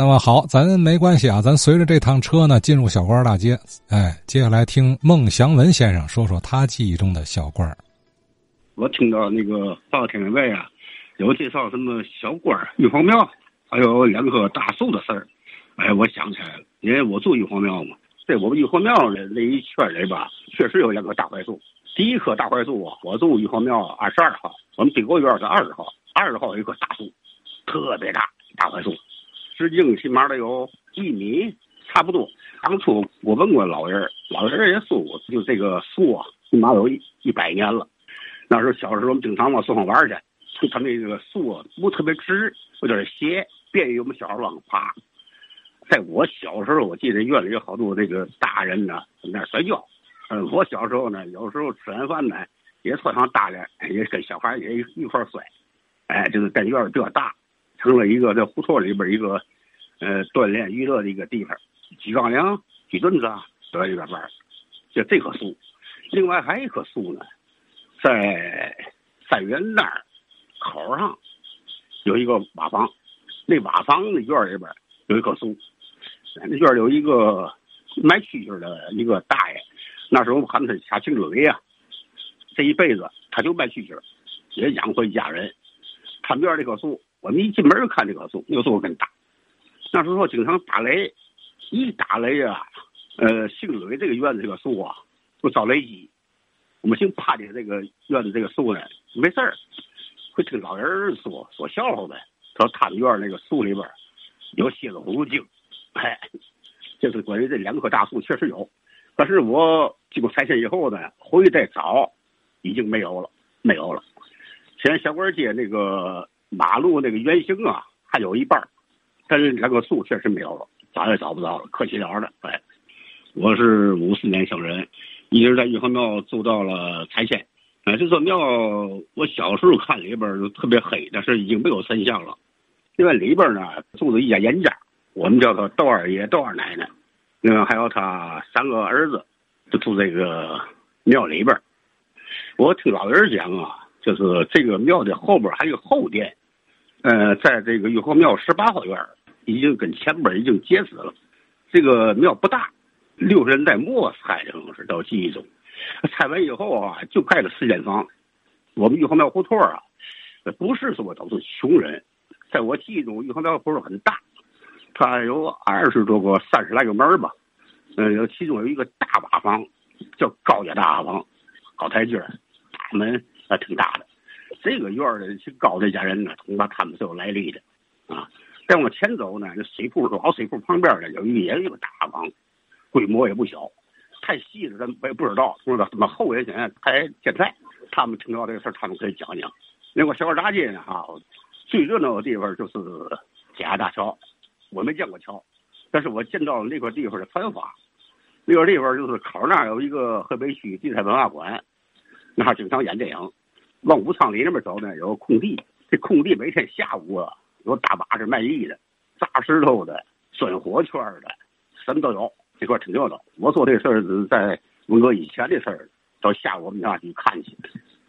那么好，咱没关系啊，咱随着这趟车呢进入小官大街。哎，接下来听孟祥文先生说说他记忆中的小官我听到那个报天外啊，有介绍什么小官玉皇庙，还有两棵大树的事儿。哎，我想起来了，因为我住玉皇庙嘛，在我们玉皇庙的那一圈里吧，确实有两棵大槐树。第一棵大槐树啊，我住玉皇庙二十二号，我们北国院是二十号，二十号有一棵大树，特别大大槐树。直径起码得有一米，差不多。当初我问过老人，老人也说过，就这个树啊，起码有一一百年了。那时候小时候我们经常往树上玩去，他那个树啊不特别直，有点斜，便于我们小孩往上爬。在我小时候，我记得院里有好多这个大人呢在那摔跤。嗯，我小时候呢，有时候吃完饭呢，也穿上大点，也跟小孩也一块摔。哎，就是在院里比较大。成了一个在胡同里边一个，呃，锻炼娱乐的一个地方，举杠铃、举墩子啊，都在里边玩。就这棵树，另外还有一棵树呢，在三元那儿口上有一个瓦房，那瓦房的院里边有一棵树，那院有一个卖蛐蛐的一个大爷，那时候喊他下青嘴呀，这一辈子他就卖蛐蛐，也养活一家人。看边这棵树。我们一进门看这棵树，那个树很大。那时候经常打雷，一打雷啊，呃，姓吕这个院子这个树啊，就遭雷击。我们姓潘的这个院子这个树呢，没事儿，会听老人说说笑话呗。说他们院那个树里边有蝎子葫芦精，哎，这是关于这两棵大树确实有。但是我经过拆迁以后呢，回去再找，已经没有了，没有了。现在小官街那个。马路那个圆形啊，还有一半但是那棵树确实没有了，找也找不着了，可惜了的。哎，我是五四年生人，一直在玉皇庙住到了拆迁。哎，这座庙我小时候看里边就特别黑，但是已经没有神像了。另外里边呢住着一家严家，我们叫他窦二爷、窦二奶奶，另外还有他三个儿子，就住这个庙里边。我听老人讲啊。就是这个庙的后边还有后殿，呃，在这个玉皇庙十八号院已经跟前边已经截止了。这个庙不大，六十年代末拆的，是到记忆中。拆完以后啊，就盖了四间房。我们玉皇庙胡同啊，不是说都是穷人，在我记忆中，玉皇庙胡同很大，它有二十多个、三十来个门吧。嗯，其中有一个大瓦房，叫高家大瓦房，高台阶大门。啊，挺大的，这个院儿的姓高这家人呢，恐怕他们是有来历的，啊，再往前走呢，那水库老水库旁边呢，有一也有个大房，规模也不小，太细了咱我也不知道，不知道怎么后人现在还健在，他们听到这个事儿，他们可以讲讲。那个小二大街呢，哈，最热闹的地方就是贾大桥，我没见过桥，但是我见到那块地方的繁华，那块地方就是口那儿有一个河北区地产文化馆，那儿经常演电影。往武昌里那边走呢，有空地。这空地每天下午啊，有大巴是卖艺的，砸石头的、钻火圈的，什么都有。这块挺热闹。我做这事儿是在文革以前的事儿，到下午我们家去看去。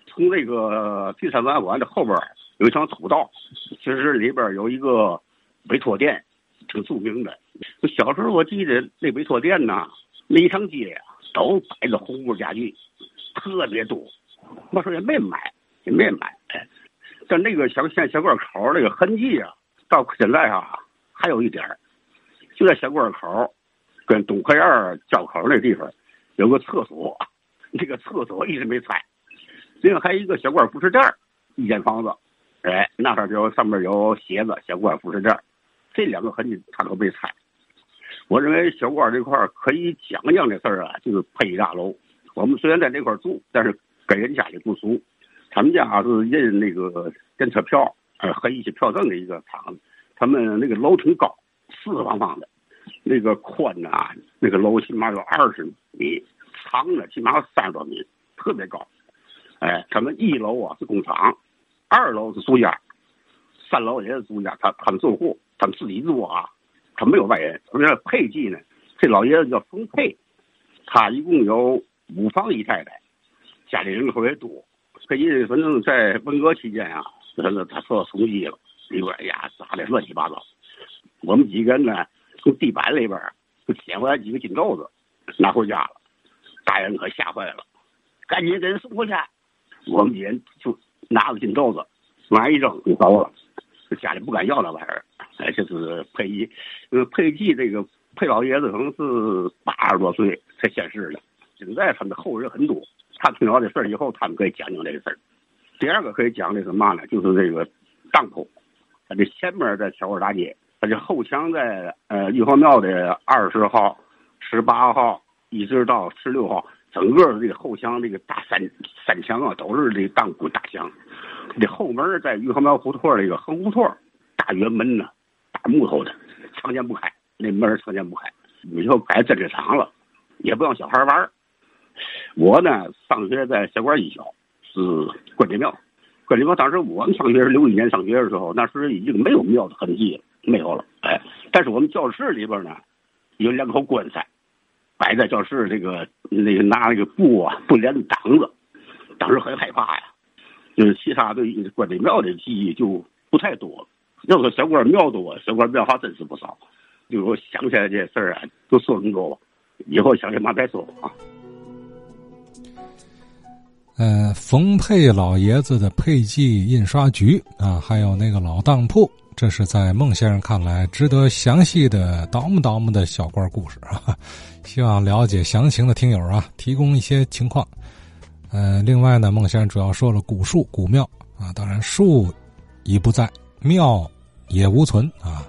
从这个第三文化馆的后边有一条土道，其实里边有一个委托店，挺著名的。小时候我记得那委托店呢，那一条街呀都摆着红木家具，特别多。我说也没买。也没买，但那个小县小关口那个痕迹啊，到现在啊还有一点就在小关口跟东河沿交口那地方有个厕所，那个厕所一直没拆。另外还有一个小官服饰店一间房子，哎，那块就上面有写着小官服饰店这两个痕迹他都没拆。我认为小官这块可以讲讲的事儿啊，就是配一大楼。我们虽然在这块住，但是跟人家里不熟。他们家是印那个电车票，呃，和一些票证的一个厂子。他们那个楼层高，四四方方的，那个宽呐，那个楼起码有二十米，长的起码有三十多米，特别高。哎，他们一楼啊是工厂，二楼是住家，三楼也是住家。他他们住户，他们自己住啊，他没有外人。他们家配记呢，这老爷子叫冯佩，他一共有五房一太太，家里人特别多。可以，反正在文革期间啊，他他他受到冲击了，里边哎呀砸的乱七八糟。我们几个人呢，从地板里边就捡回来几个金豆子，拿回家了。大人可吓坏了，赶紧给人送回去。我们几人就拿着金豆子往上一扔就走了。家里不敢要那玩意儿，哎，这是佩姬，呃，佩姬这个佩老爷子可能是八十多岁才现世的。现在他们的后人很多，他听到这事儿以后，他们可以讲讲这个事儿。第二个可以讲的是嘛呢？就是这个当铺，它这前面在小馆大街，它这后墙在呃玉皇庙的二十号、十八号一直到十六号，整个这个后墙这个大三三墙啊，都是这当铺大墙。这后门在玉皇庙胡同这个横胡同，大圆门呢，大木头的，常年不开，那门常年不开。以后改战车场了，也不让小孩玩儿。我呢，上学在小关一小，是关帝庙。关帝庙当时我们上学是六一年上学的时候，那时候已经没有庙的痕迹了，没有了。哎，但是我们教室里边呢，有两口棺材，摆在教室这个那个拿那个布啊布帘子挡着，当时很害怕呀。就是其他对关帝庙的记忆就不太多了。要说小关庙多，小关庙还真是不少。就是我想起来这事儿啊，都说很多吧，以后想起嘛再说啊。呃，冯佩老爷子的佩记印刷局啊，还有那个老当铺，这是在孟先生看来值得详细的叨磨叨磨的小官故事啊。希望了解详情的听友啊，提供一些情况。呃，另外呢，孟先生主要说了古树、古庙啊，当然树已不在，庙也无存啊。